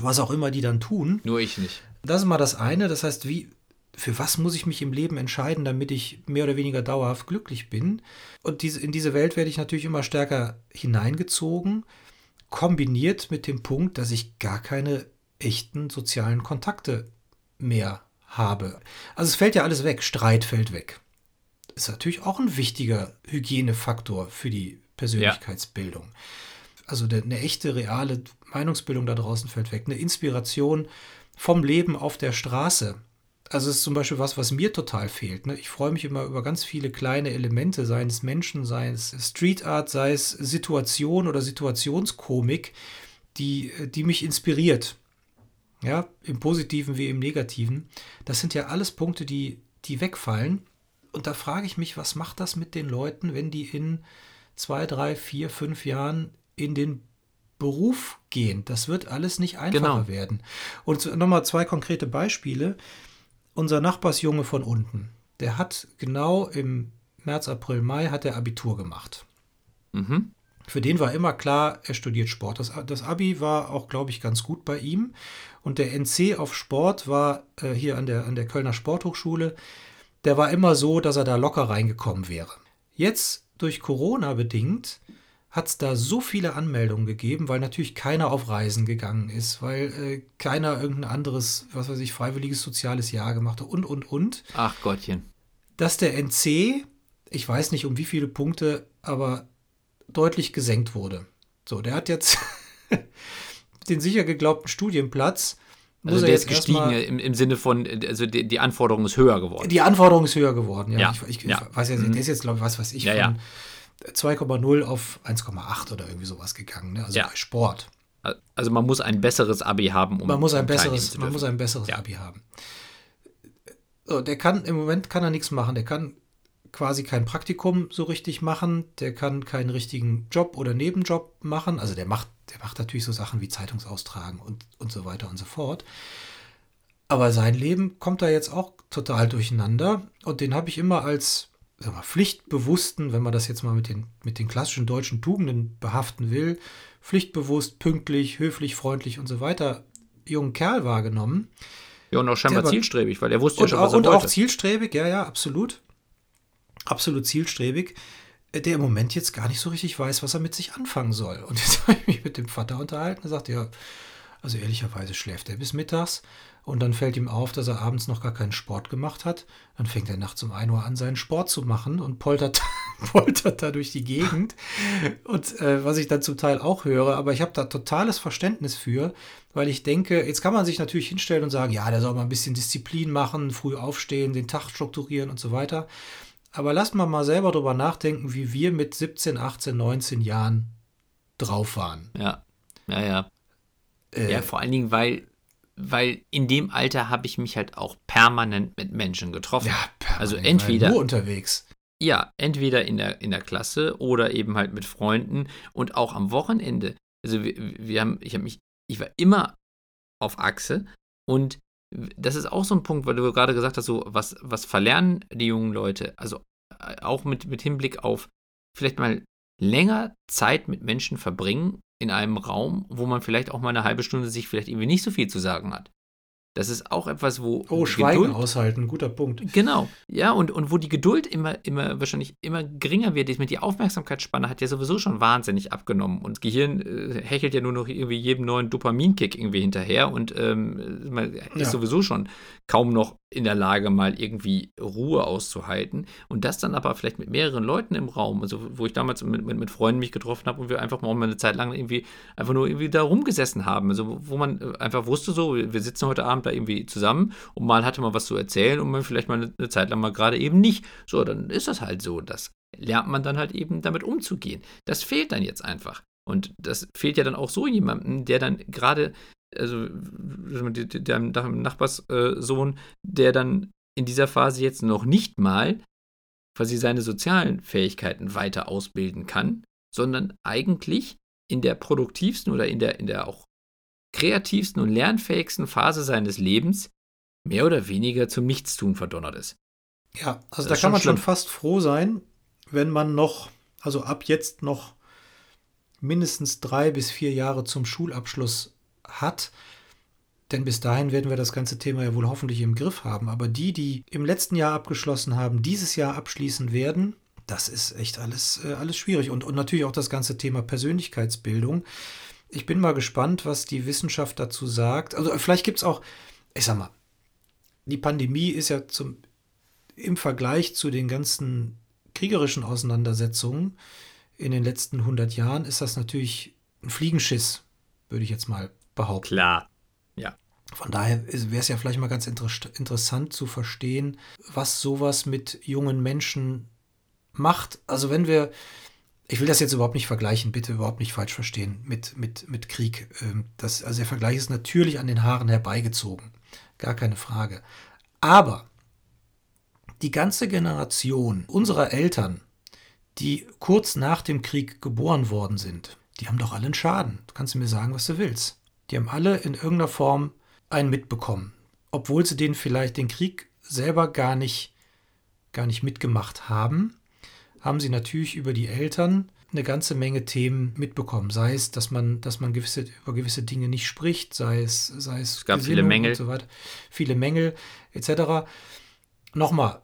Was auch immer die dann tun. Nur ich nicht. Das ist mal das eine. Das heißt, wie, für was muss ich mich im Leben entscheiden, damit ich mehr oder weniger dauerhaft glücklich bin? Und diese, in diese Welt werde ich natürlich immer stärker hineingezogen, kombiniert mit dem Punkt, dass ich gar keine echten sozialen Kontakte mehr habe. Also es fällt ja alles weg, Streit fällt weg. Ist natürlich auch ein wichtiger Hygienefaktor für die Persönlichkeitsbildung. Also der, eine echte, reale Meinungsbildung da draußen fällt weg. Eine Inspiration vom Leben auf der Straße. Also es ist zum Beispiel was, was mir total fehlt. Ne? Ich freue mich immer über ganz viele kleine Elemente, seien es Menschen, sei es Street Art, sei es Situation oder Situationskomik, die, die mich inspiriert. Ja, im Positiven wie im Negativen. Das sind ja alles Punkte, die, die wegfallen. Und da frage ich mich, was macht das mit den Leuten, wenn die in zwei, drei, vier, fünf Jahren in den Beruf gehen? Das wird alles nicht einfacher Genau. werden. Und nochmal zwei konkrete Beispiele. Unser Nachbarsjunge von unten, der hat genau im März, April, Mai hat er Abitur gemacht. Mhm. Für den war immer klar, er studiert Sport. Das, das Abi war auch, glaube ich, ganz gut bei ihm. Und der NC auf Sport war äh, hier an der, an der Kölner Sporthochschule, der war immer so, dass er da locker reingekommen wäre. Jetzt durch Corona bedingt hat es da so viele Anmeldungen gegeben, weil natürlich keiner auf Reisen gegangen ist, weil äh, keiner irgendein anderes, was weiß ich, freiwilliges soziales Jahr gemacht hat und, und, und Ach Gottchen. dass der NC, ich weiß nicht um wie viele Punkte, aber deutlich gesenkt wurde. So, der hat jetzt den sicher geglaubten Studienplatz. Also er der jetzt ist gestiegen im, im Sinne von, also die, die Anforderung ist höher geworden. Die Anforderung ist höher geworden. Ja, Ja, ich, ich, ja. Ich weiß ja, der ist jetzt, glaube ich, was weiß ich, Ja, ja. von 2,0 auf 1,8 oder irgendwie sowas gegangen. Ne? Also Ja. bei Sport. Also man muss ein besseres Abi haben, um Man muss ein besseres, zu man muss ein besseres Ja. Abi haben. So, der kann im Moment kann er nichts machen. Der kann quasi kein Praktikum so richtig machen. Der kann keinen richtigen Job oder Nebenjob machen. Also der macht, der macht natürlich so Sachen wie Zeitungsaustragen und, und so weiter und so fort. Aber sein Leben kommt da jetzt auch total durcheinander. Und den habe ich immer als sag mal, pflichtbewussten, wenn man das jetzt mal mit den, mit den klassischen deutschen Tugenden behaften will, pflichtbewusst, pünktlich, höflich, freundlich und so weiter, jungen Kerl wahrgenommen. Ja, und auch scheinbar zielstrebig, weil er wusste ja Und, schon, auch, was er und auch wollte. zielstrebig, ja, ja, absolut. Absolut zielstrebig, äh, der im Moment jetzt gar nicht so richtig weiß, was er mit sich anfangen soll. Und jetzt habe ich mich mit dem Vater unterhalten. Er sagt, ja, also ehrlicherweise schläft er bis mittags und dann fällt ihm auf, dass er abends noch gar keinen Sport gemacht hat. Dann fängt er nachts um 1 Uhr an, seinen Sport zu machen und poltert, poltert da durch die Gegend. Und äh, was ich dann zum Teil auch höre, aber ich habe da totales Verständnis für, weil ich denke, jetzt kann man sich natürlich hinstellen und sagen, ja, der soll mal ein bisschen Disziplin machen, früh aufstehen, den Tag strukturieren und so weiter. Aber lasst mal mal selber drüber nachdenken, wie wir mit 17, 18, 19 Jahren drauf waren. Ja, ja, ja. Äh, Ja, vor allen Dingen, weil, weil in dem Alter habe ich mich halt auch permanent mit Menschen getroffen. ja, Also entweder nur unterwegs. Ja, entweder in der, in der Klasse oder eben halt mit Freunden und auch am Wochenende. Also wir, wir haben, ich habe mich, ich war immer auf Achse und das ist auch so ein Punkt, weil du gerade gesagt hast, so was, was verlernen die jungen Leute? Also äh, auch mit, mit Hinblick auf vielleicht mal länger Zeit mit Menschen verbringen in einem Raum, wo man vielleicht auch mal eine halbe Stunde sich vielleicht irgendwie nicht so viel zu sagen hat. Das ist auch etwas, wo. Oh, Schweigen Geduld- aushalten, guter Punkt. Genau, ja, und, und wo die Geduld immer, immer wahrscheinlich immer geringer wird, ist mit die Aufmerksamkeitsspanne hat ja sowieso schon wahnsinnig abgenommen und das Gehirn äh, hechelt ja nur noch irgendwie jedem neuen Dopaminkick irgendwie hinterher und ähm, man ist Ja. sowieso schon kaum noch in der Lage, mal irgendwie Ruhe auszuhalten und das dann aber vielleicht mit mehreren Leuten im Raum, also wo ich damals mit, mit, mit Freunden mich getroffen habe und wir einfach mal eine Zeit lang irgendwie einfach nur irgendwie da rumgesessen haben, also wo man äh, einfach wusste so, wir sitzen heute Abend da irgendwie zusammen und mal hatte man was zu erzählen und man vielleicht mal eine, eine Zeit lang mal gerade eben nicht. So, dann ist das halt so. Das lernt man dann halt eben damit umzugehen. Das fehlt dann jetzt einfach. Und das fehlt ja dann auch so jemandem, der dann gerade, also der Nachbarssohn, der dann in dieser Phase jetzt noch nicht mal quasi seine sozialen Fähigkeiten weiter ausbilden kann, sondern eigentlich in der produktivsten oder in der, in der auch kreativsten und lernfähigsten Phase seines Lebens mehr oder weniger zum Nichtstun verdonnert ist. Ja, also Das da kann schon man schon schlimm. fast froh sein, wenn man noch, also ab jetzt noch mindestens drei bis vier Jahre zum Schulabschluss hat. Denn bis dahin werden wir das ganze Thema ja wohl hoffentlich im Griff haben. Aber die, die im letzten Jahr abgeschlossen haben, dieses Jahr abschließen werden, das ist echt alles, äh, alles schwierig. Und, und natürlich auch das ganze Thema Persönlichkeitsbildung. Ich bin mal gespannt, was die Wissenschaft dazu sagt. Also vielleicht gibt es auch, ich sag mal, die Pandemie ist ja zum, im Vergleich zu den ganzen kriegerischen Auseinandersetzungen in den letzten 100 Jahren ist das natürlich ein Fliegenschiss, würde ich jetzt mal behaupten. Klar. Von daher wäre es ja vielleicht mal ganz inter interessant zu verstehen, was sowas mit jungen Menschen macht. Also wenn wir, ich will das jetzt überhaupt nicht vergleichen, bitte überhaupt nicht falsch verstehen mit, mit, mit Krieg. Ähm, Das, also der Vergleich ist natürlich an den Haaren herbeigezogen, gar keine Frage. Aber die ganze Generation unserer Eltern, die kurz nach dem Krieg geboren worden sind, die haben doch alle einen Schaden. Du kannst mir sagen, was du willst. Die haben alle in irgendeiner Form einen mitbekommen. Obwohl sie den vielleicht den Krieg selber gar nicht, gar nicht mitgemacht haben, haben sie natürlich über die Eltern eine ganze Menge Themen mitbekommen. Sei es, dass man, dass man gewisse, über gewisse Dinge nicht spricht, sei es, sei es, Es gab viele Mängel. und so weiter, viele Mängel etc. Nochmal,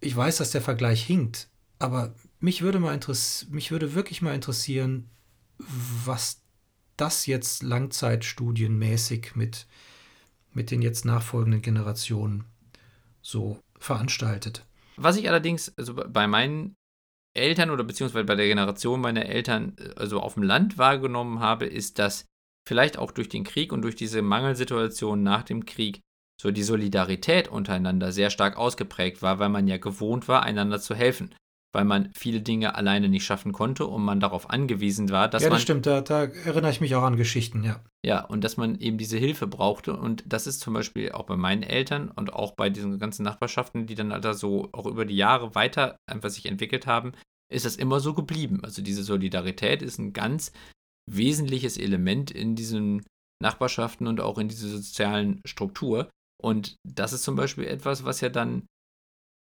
ich weiß, dass der Vergleich hinkt, aber mich würde mal interess mich würde wirklich mal interessieren, was das jetzt langzeitstudienmäßig mit, mit den jetzt nachfolgenden Generationen so veranstaltet. Was ich allerdings, also bei meinen Eltern oder beziehungsweise bei der Generation meiner Eltern, äh, also auf dem Land wahrgenommen habe, ist, dass vielleicht auch durch den Krieg und durch diese Mangelsituation nach dem Krieg so die Solidarität untereinander sehr stark ausgeprägt war, weil man ja gewohnt war, einander zu helfen. Weil man viele Dinge alleine nicht schaffen konnte und man darauf angewiesen war, dass ja, man das stimmt, da, da erinnere ich mich auch an Geschichten, ja. Ja, und dass man eben diese Hilfe brauchte. Und das ist zum Beispiel auch bei meinen Eltern und auch bei diesen ganzen Nachbarschaften, die dann da so auch über die Jahre weiter einfach sich entwickelt haben, ist das immer so geblieben. Also diese Solidarität ist ein ganz wesentliches Element in diesen Nachbarschaften und auch in dieser sozialen Struktur. Und das ist zum Beispiel etwas, was ja dann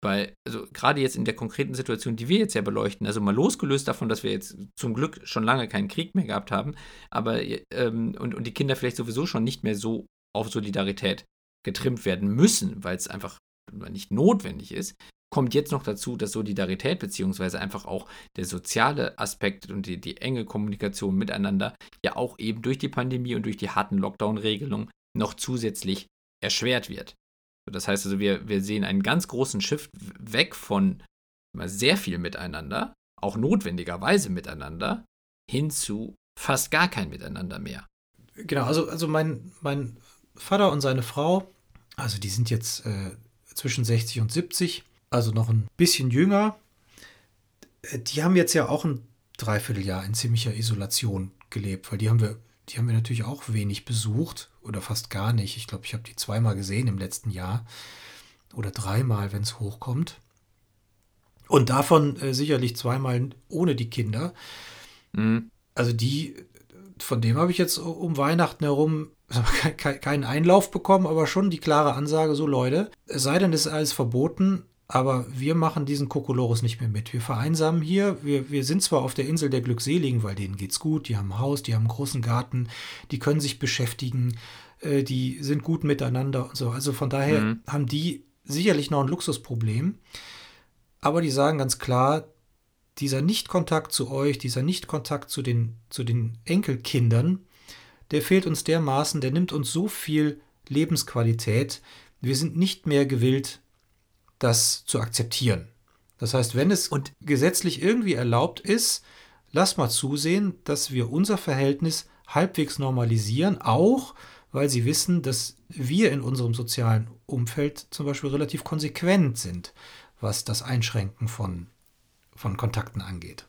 bei, also gerade jetzt in der konkreten Situation, die wir jetzt ja beleuchten, also mal losgelöst davon, dass wir jetzt zum Glück schon lange keinen Krieg mehr gehabt haben, aber ähm, und, und die Kinder vielleicht sowieso schon nicht mehr so auf Solidarität getrimmt werden müssen, weil es einfach nicht notwendig ist, kommt jetzt noch dazu, dass Solidarität beziehungsweise einfach auch der soziale Aspekt und die, die enge Kommunikation miteinander ja auch eben durch die Pandemie und durch die harten Lockdown-Regelungen noch zusätzlich erschwert wird. Das heißt also, wir, wir sehen einen ganz großen Shift weg von sehr viel miteinander, auch notwendigerweise miteinander, hin zu fast gar kein Miteinander mehr. Genau, also, also mein, mein Vater und seine Frau, also die sind jetzt äh, zwischen 60 und 70, also noch ein bisschen jünger. Äh, Die haben jetzt ja auch ein Dreivierteljahr in ziemlicher Isolation gelebt, weil die haben wir, die haben wir natürlich auch wenig besucht oder fast gar nicht. Ich glaube, ich habe die zweimal gesehen im letzten Jahr. oder dreimal, wenn es hochkommt. Und davon äh, sicherlich zweimal ohne die Kinder. Mhm. Also die, von dem habe ich jetzt um Weihnachten herum keinen Einlauf bekommen, aber schon die klare Ansage, so Leute, es sei denn, es ist alles verboten, aber wir machen diesen Kokolores nicht mehr mit. Wir vereinsamen hier. Wir, wir sind zwar auf der Insel der Glückseligen, weil denen geht's gut. Die haben ein Haus, die haben einen großen Garten, die können sich beschäftigen, äh, die sind gut miteinander und so. Also von daher mhm. haben die sicherlich noch ein Luxusproblem. Aber die sagen ganz klar, dieser Nichtkontakt zu euch, dieser Nichtkontakt zu den, zu den Enkelkindern, der fehlt uns dermaßen, der nimmt uns so viel Lebensqualität. Wir sind nicht mehr gewillt, das zu akzeptieren. Das heißt, wenn es und gesetzlich irgendwie erlaubt ist, lass mal zusehen, dass wir unser Verhältnis halbwegs normalisieren, auch weil sie wissen, dass wir in unserem sozialen Umfeld zum Beispiel relativ konsequent sind, was das Einschränken von, von Kontakten angeht.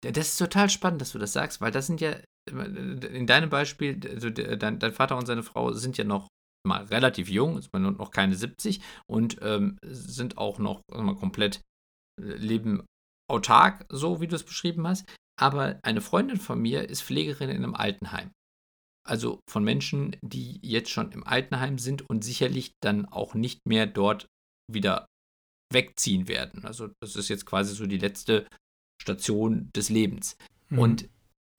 Das ist total spannend, dass du das sagst, weil das sind ja, in deinem Beispiel, also dein, dein Vater und seine Frau sind ja noch mal relativ jung, ist man noch keine 70 und ähm, sind auch noch mal, komplett äh, leben autark, so wie du es beschrieben hast. Aber eine Freundin von mir ist Pflegerin in einem Altenheim. Also von Menschen, die jetzt schon im Altenheim sind und sicherlich dann auch nicht mehr dort wieder wegziehen werden. Also das ist jetzt quasi so die letzte Station des Lebens. Mhm. Und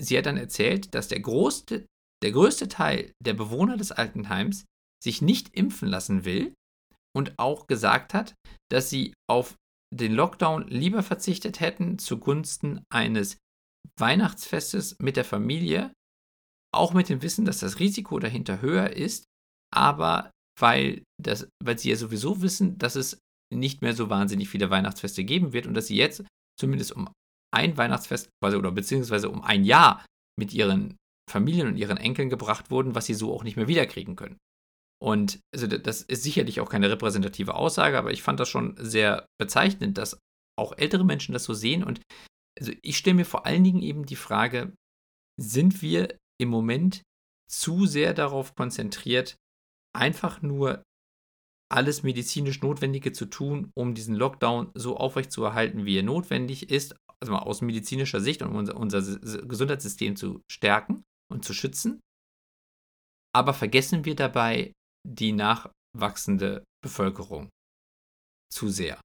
sie hat dann erzählt, dass der größte, der größte Teil der Bewohner des Altenheims sich nicht impfen lassen will und auch gesagt hat, dass sie auf den Lockdown lieber verzichtet hätten zugunsten eines Weihnachtsfestes mit der Familie, auch mit dem Wissen, dass das Risiko dahinter höher ist, aber weil, das, weil sie ja sowieso wissen, dass es nicht mehr so wahnsinnig viele Weihnachtsfeste geben wird und dass sie jetzt zumindest um ein Weihnachtsfest quasi oder beziehungsweise um ein Jahr mit ihren Familien und ihren Enkeln gebracht wurden, was sie so auch nicht mehr wiederkriegen können. Und also das ist sicherlich auch keine repräsentative Aussage, aber ich fand das schon sehr bezeichnend, dass auch ältere Menschen das so sehen. Und also ich stelle mir vor allen Dingen eben die Frage, sind wir im Moment zu sehr darauf konzentriert, einfach nur alles medizinisch Notwendige zu tun, um diesen Lockdown so aufrechtzuerhalten, wie er notwendig ist, also mal aus medizinischer Sicht und unser, unser Gesundheitssystem zu stärken und zu schützen. Aber vergessen wir dabei, die nachwachsende Bevölkerung zu sehr.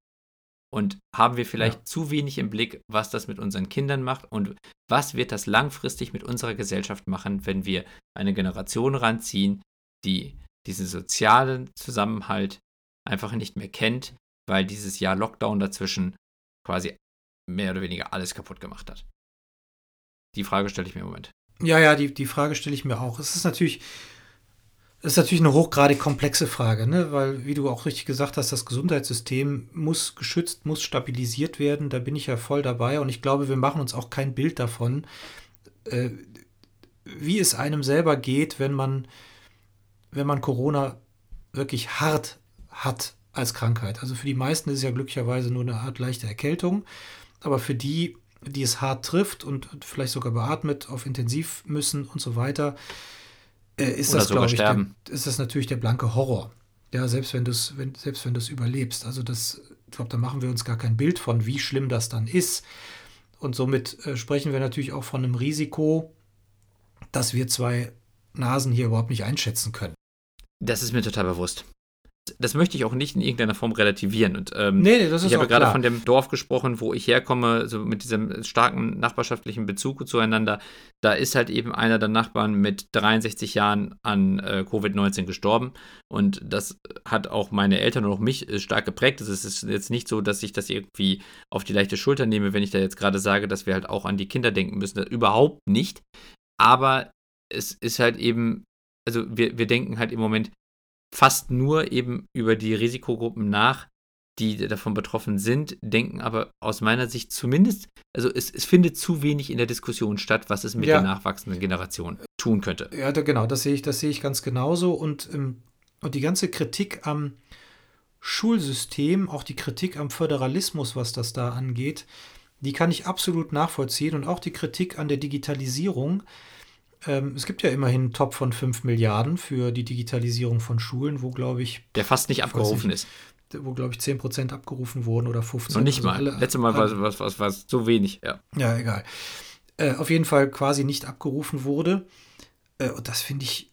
Und haben wir vielleicht ja. zu wenig im Blick, was das mit unseren Kindern macht und was wird das langfristig mit unserer Gesellschaft machen, wenn wir eine Generation ranziehen, die diesen sozialen Zusammenhalt einfach nicht mehr kennt, weil dieses Jahr Lockdown dazwischen quasi mehr oder weniger alles kaputt gemacht hat. Die Frage stelle ich mir im Moment. Ja, ja, die, die Frage stelle ich mir auch. Es ist natürlich das ist natürlich eine hochgradig komplexe Frage, ne? weil, wie du auch richtig gesagt hast, das Gesundheitssystem muss geschützt, muss stabilisiert werden. Da bin ich ja voll dabei und ich glaube, wir machen uns auch kein Bild davon, äh, wie es einem selber geht, wenn man, wenn man Corona wirklich hart hat als Krankheit. Also für die meisten ist es ja glücklicherweise nur eine Art leichte Erkältung, aber für die, die es hart trifft und vielleicht sogar beatmet, auf Intensiv müssen und so weiter, äh, ist, das, glaube ich, der, ist das natürlich der blanke Horror. Ja, selbst wenn du es wenn, selbst wenn du überlebst. Also das, ich glaube, da machen wir uns gar kein Bild von, wie schlimm das dann ist. Und somit äh, sprechen wir natürlich auch von einem Risiko, dass wir zwei Nasen hier überhaupt nicht einschätzen können. Das ist mir total bewusst das möchte ich auch nicht in irgendeiner Form relativieren. Und ähm, nee, das ist ich habe gerade von dem Dorf gesprochen, wo ich herkomme, so mit diesem starken nachbarschaftlichen Bezug zueinander. Da ist halt eben einer der Nachbarn mit 63 Jahren an äh, Covid-19 gestorben. Und das hat auch meine Eltern und auch mich äh, stark geprägt. Es ist jetzt nicht so, dass ich das irgendwie auf die leichte Schulter nehme, wenn ich da jetzt gerade sage, dass wir halt auch an die Kinder denken müssen. Das überhaupt nicht. Aber es ist halt eben, also wir, wir denken halt im Moment fast nur eben über die Risikogruppen nach, die davon betroffen sind, denken aber aus meiner Sicht zumindest, also es, es findet zu wenig in der Diskussion statt, was es mit ja. der nachwachsenden Generation tun könnte. Ja, da, genau, das sehe ich, das sehe ich ganz genauso. Und, ähm, und die ganze Kritik am Schulsystem, auch die Kritik am Föderalismus, was das da angeht, die kann ich absolut nachvollziehen. Und auch die Kritik an der Digitalisierung, ähm, es gibt ja immerhin einen Top von 5 Milliarden für die Digitalisierung von Schulen, wo, glaube ich. Der fast nicht abgerufen ist. wo, glaube ich, 10% abgerufen wurden oder 15%. Noch nicht also mal. Alle, Letztes Mal war es was, was, so wenig, ja. Ja, egal. Äh, auf jeden Fall quasi nicht abgerufen wurde. Äh, und das finde ich,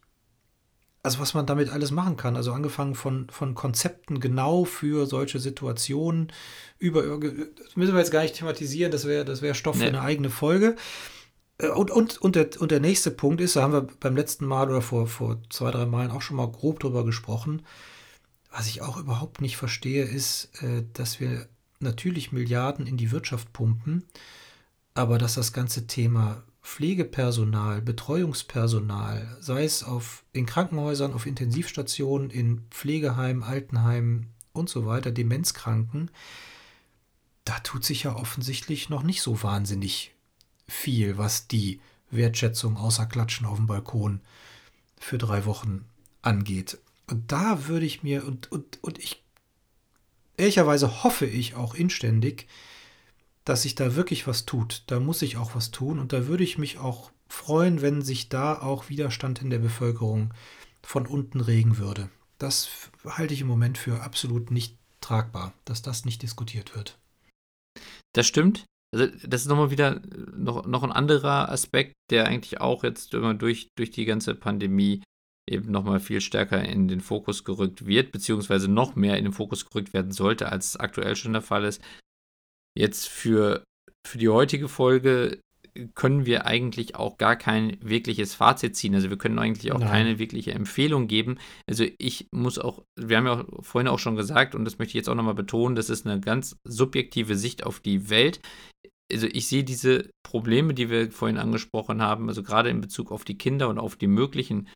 also was man damit alles machen kann. Also angefangen von, von Konzepten genau für solche Situationen, über, das müssen wir jetzt gar nicht thematisieren, das wäre das wär Stoff nee. für eine eigene Folge. Äh, und, und, und, der, und der nächste Punkt ist, da haben wir beim letzten Mal oder vor, vor zwei, drei Malen auch schon mal grob drüber gesprochen. Was ich auch überhaupt nicht verstehe, ist, äh, dass wir natürlich Milliarden in die Wirtschaft pumpen, aber dass das ganze Thema Pflegepersonal, Betreuungspersonal, sei es auf, in Krankenhäusern, auf Intensivstationen, in Pflegeheimen, Altenheimen und so weiter, Demenzkranken, da tut sich ja offensichtlich noch nicht so wahnsinnig viel, was die Wertschätzung außer Klatschen auf dem Balkon für drei Wochen angeht. Und da würde ich mir, und, und, und ich, ehrlicherweise hoffe ich auch inständig, dass sich da wirklich was tut. Da muss sich auch was tun und da würde ich mich auch freuen, wenn sich da auch Widerstand in der Bevölkerung von unten regen würde. Das halte ich im Moment für absolut nicht tragbar, dass das nicht diskutiert wird. Das stimmt. Also das ist nochmal wieder noch, noch ein anderer Aspekt, der eigentlich auch jetzt immer durch, durch die ganze Pandemie eben nochmal viel stärker in den Fokus gerückt wird, beziehungsweise noch mehr in den Fokus gerückt werden sollte, als es aktuell schon der Fall ist. Jetzt für, für die heutige Folge können wir eigentlich auch gar kein wirkliches Fazit ziehen. Also wir können eigentlich auch Nein. keine wirkliche Empfehlung geben. Also ich muss auch, wir haben ja auch vorhin auch schon gesagt, und das möchte ich jetzt auch nochmal betonen, das ist eine ganz subjektive Sicht auf die Welt. Also ich sehe diese Probleme, die wir vorhin angesprochen haben, also gerade in Bezug auf die Kinder und auf die möglichen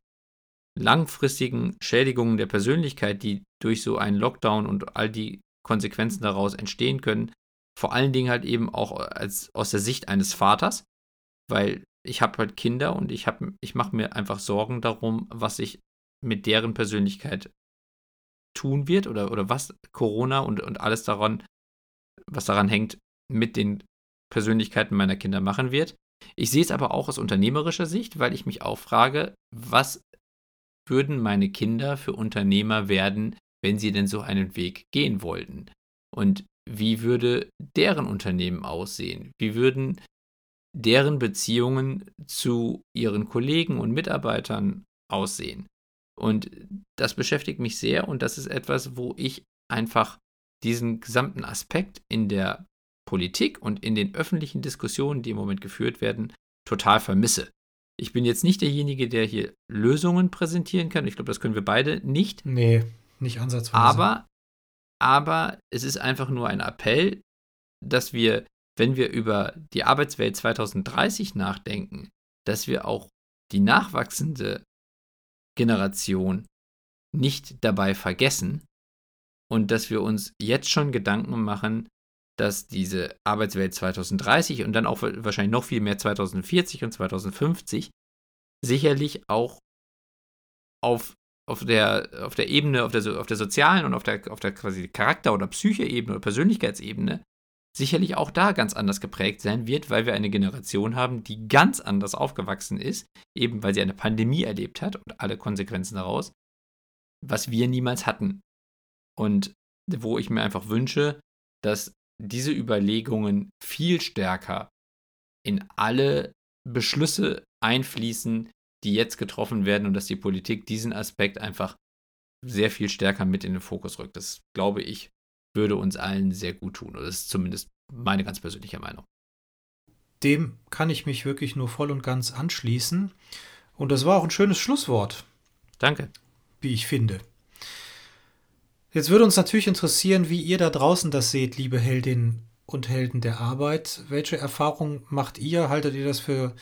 langfristigen Schädigungen der Persönlichkeit, die durch so einen Lockdown und all die Konsequenzen daraus entstehen können, vor allen Dingen halt eben auch als aus der Sicht eines Vaters, weil ich habe halt Kinder und ich ich mache mir einfach Sorgen darum, was sich mit deren Persönlichkeit tun wird oder, oder was Corona und, und alles daran, was daran hängt, mit den Persönlichkeiten meiner Kinder machen wird. Ich sehe es aber auch aus unternehmerischer Sicht, weil ich mich auch frage, was würden meine Kinder für Unternehmer werden, wenn sie denn so einen Weg gehen wollten? Und wie würde deren Unternehmen aussehen? Wie würden deren Beziehungen zu ihren Kollegen und Mitarbeitern aussehen? Und das beschäftigt mich sehr und das ist etwas, wo ich einfach diesen gesamten Aspekt in der Politik und in den öffentlichen Diskussionen, die im Moment geführt werden, total vermisse. Ich bin jetzt nicht derjenige, der hier Lösungen präsentieren kann. Ich glaube, das können wir beide nicht. Nee, nicht ansatzweise. Aber aber es ist einfach nur ein Appell, dass wir, wenn wir über die Arbeitswelt 2030 nachdenken, dass wir auch die nachwachsende Generation nicht dabei vergessen und dass wir uns jetzt schon Gedanken machen, dass diese Arbeitswelt 2030 und dann auch wahrscheinlich noch viel mehr 2040 und 2050 sicherlich auch auf auf der, auf der Ebene, auf der, auf der sozialen und auf der, auf der quasi Charakter- oder Psyche-Ebene oder Persönlichkeitsebene sicherlich auch da ganz anders geprägt sein wird, weil wir eine Generation haben, die ganz anders aufgewachsen ist, eben weil sie eine Pandemie erlebt hat und alle Konsequenzen daraus, was wir niemals hatten. Und wo ich mir einfach wünsche, dass diese Überlegungen viel stärker in alle Beschlüsse einfließen, die jetzt getroffen werden und dass die Politik diesen Aspekt einfach sehr viel stärker mit in den Fokus rückt. Das, glaube ich, würde uns allen sehr gut tun. Das ist zumindest meine ganz persönliche Meinung. Dem kann ich mich wirklich nur voll und ganz anschließen. Und das war auch ein schönes Schlusswort. Danke. Wie ich finde. Jetzt würde uns natürlich interessieren, wie ihr da draußen das seht, liebe Heldinnen und Helden der Arbeit. Welche Erfahrungen macht ihr? Haltet ihr das für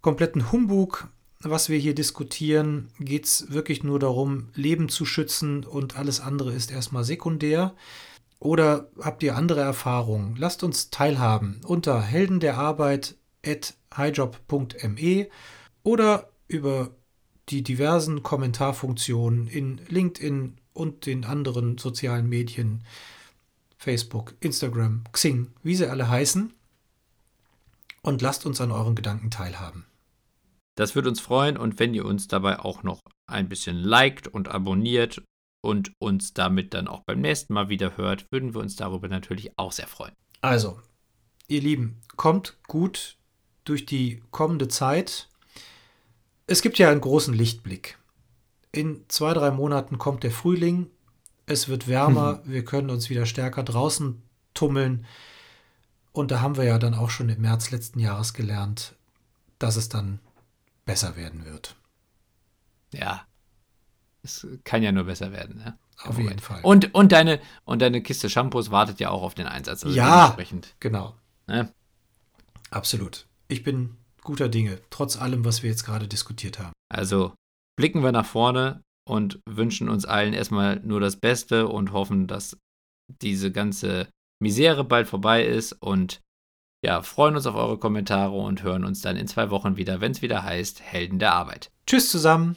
kompletten Humbug? was wir hier diskutieren, geht es wirklich nur darum, Leben zu schützen und alles andere ist erstmal sekundär? Oder habt ihr andere Erfahrungen? Lasst uns teilhaben unter Helden der Arbeit at highjob.me oder über die diversen Kommentarfunktionen in LinkedIn und den anderen sozialen Medien, Facebook, Instagram, Xing, wie sie alle heißen. Und lasst uns an euren Gedanken teilhaben. Das würde uns freuen und wenn ihr uns dabei auch noch ein bisschen liked und abonniert und uns damit dann auch beim nächsten Mal wieder hört, würden wir uns darüber natürlich auch sehr freuen. Also, ihr Lieben, kommt gut durch die kommende Zeit. Es gibt ja einen großen Lichtblick. In zwei, drei Monaten kommt der Frühling. Es wird wärmer. Wir können uns wieder stärker draußen tummeln. Und da haben wir ja dann auch schon im März letzten Jahres gelernt, dass es dann besser werden wird. Ja, es kann ja nur besser werden. Ne? Auf jeden Fall. Und, und, deine, und deine Kiste Shampoos wartet ja auch auf den Einsatz. Also ja, genau. Ne? Absolut. Ich bin guter Dinge, trotz allem, was wir jetzt gerade diskutiert haben. Also blicken wir nach vorne und wünschen uns allen erstmal nur das Beste und hoffen, dass diese ganze Misere bald vorbei ist und ja, freuen uns auf eure Kommentare und hören uns dann in zwei Wochen wieder, wenn es wieder heißt Helden der Arbeit. Tschüss zusammen,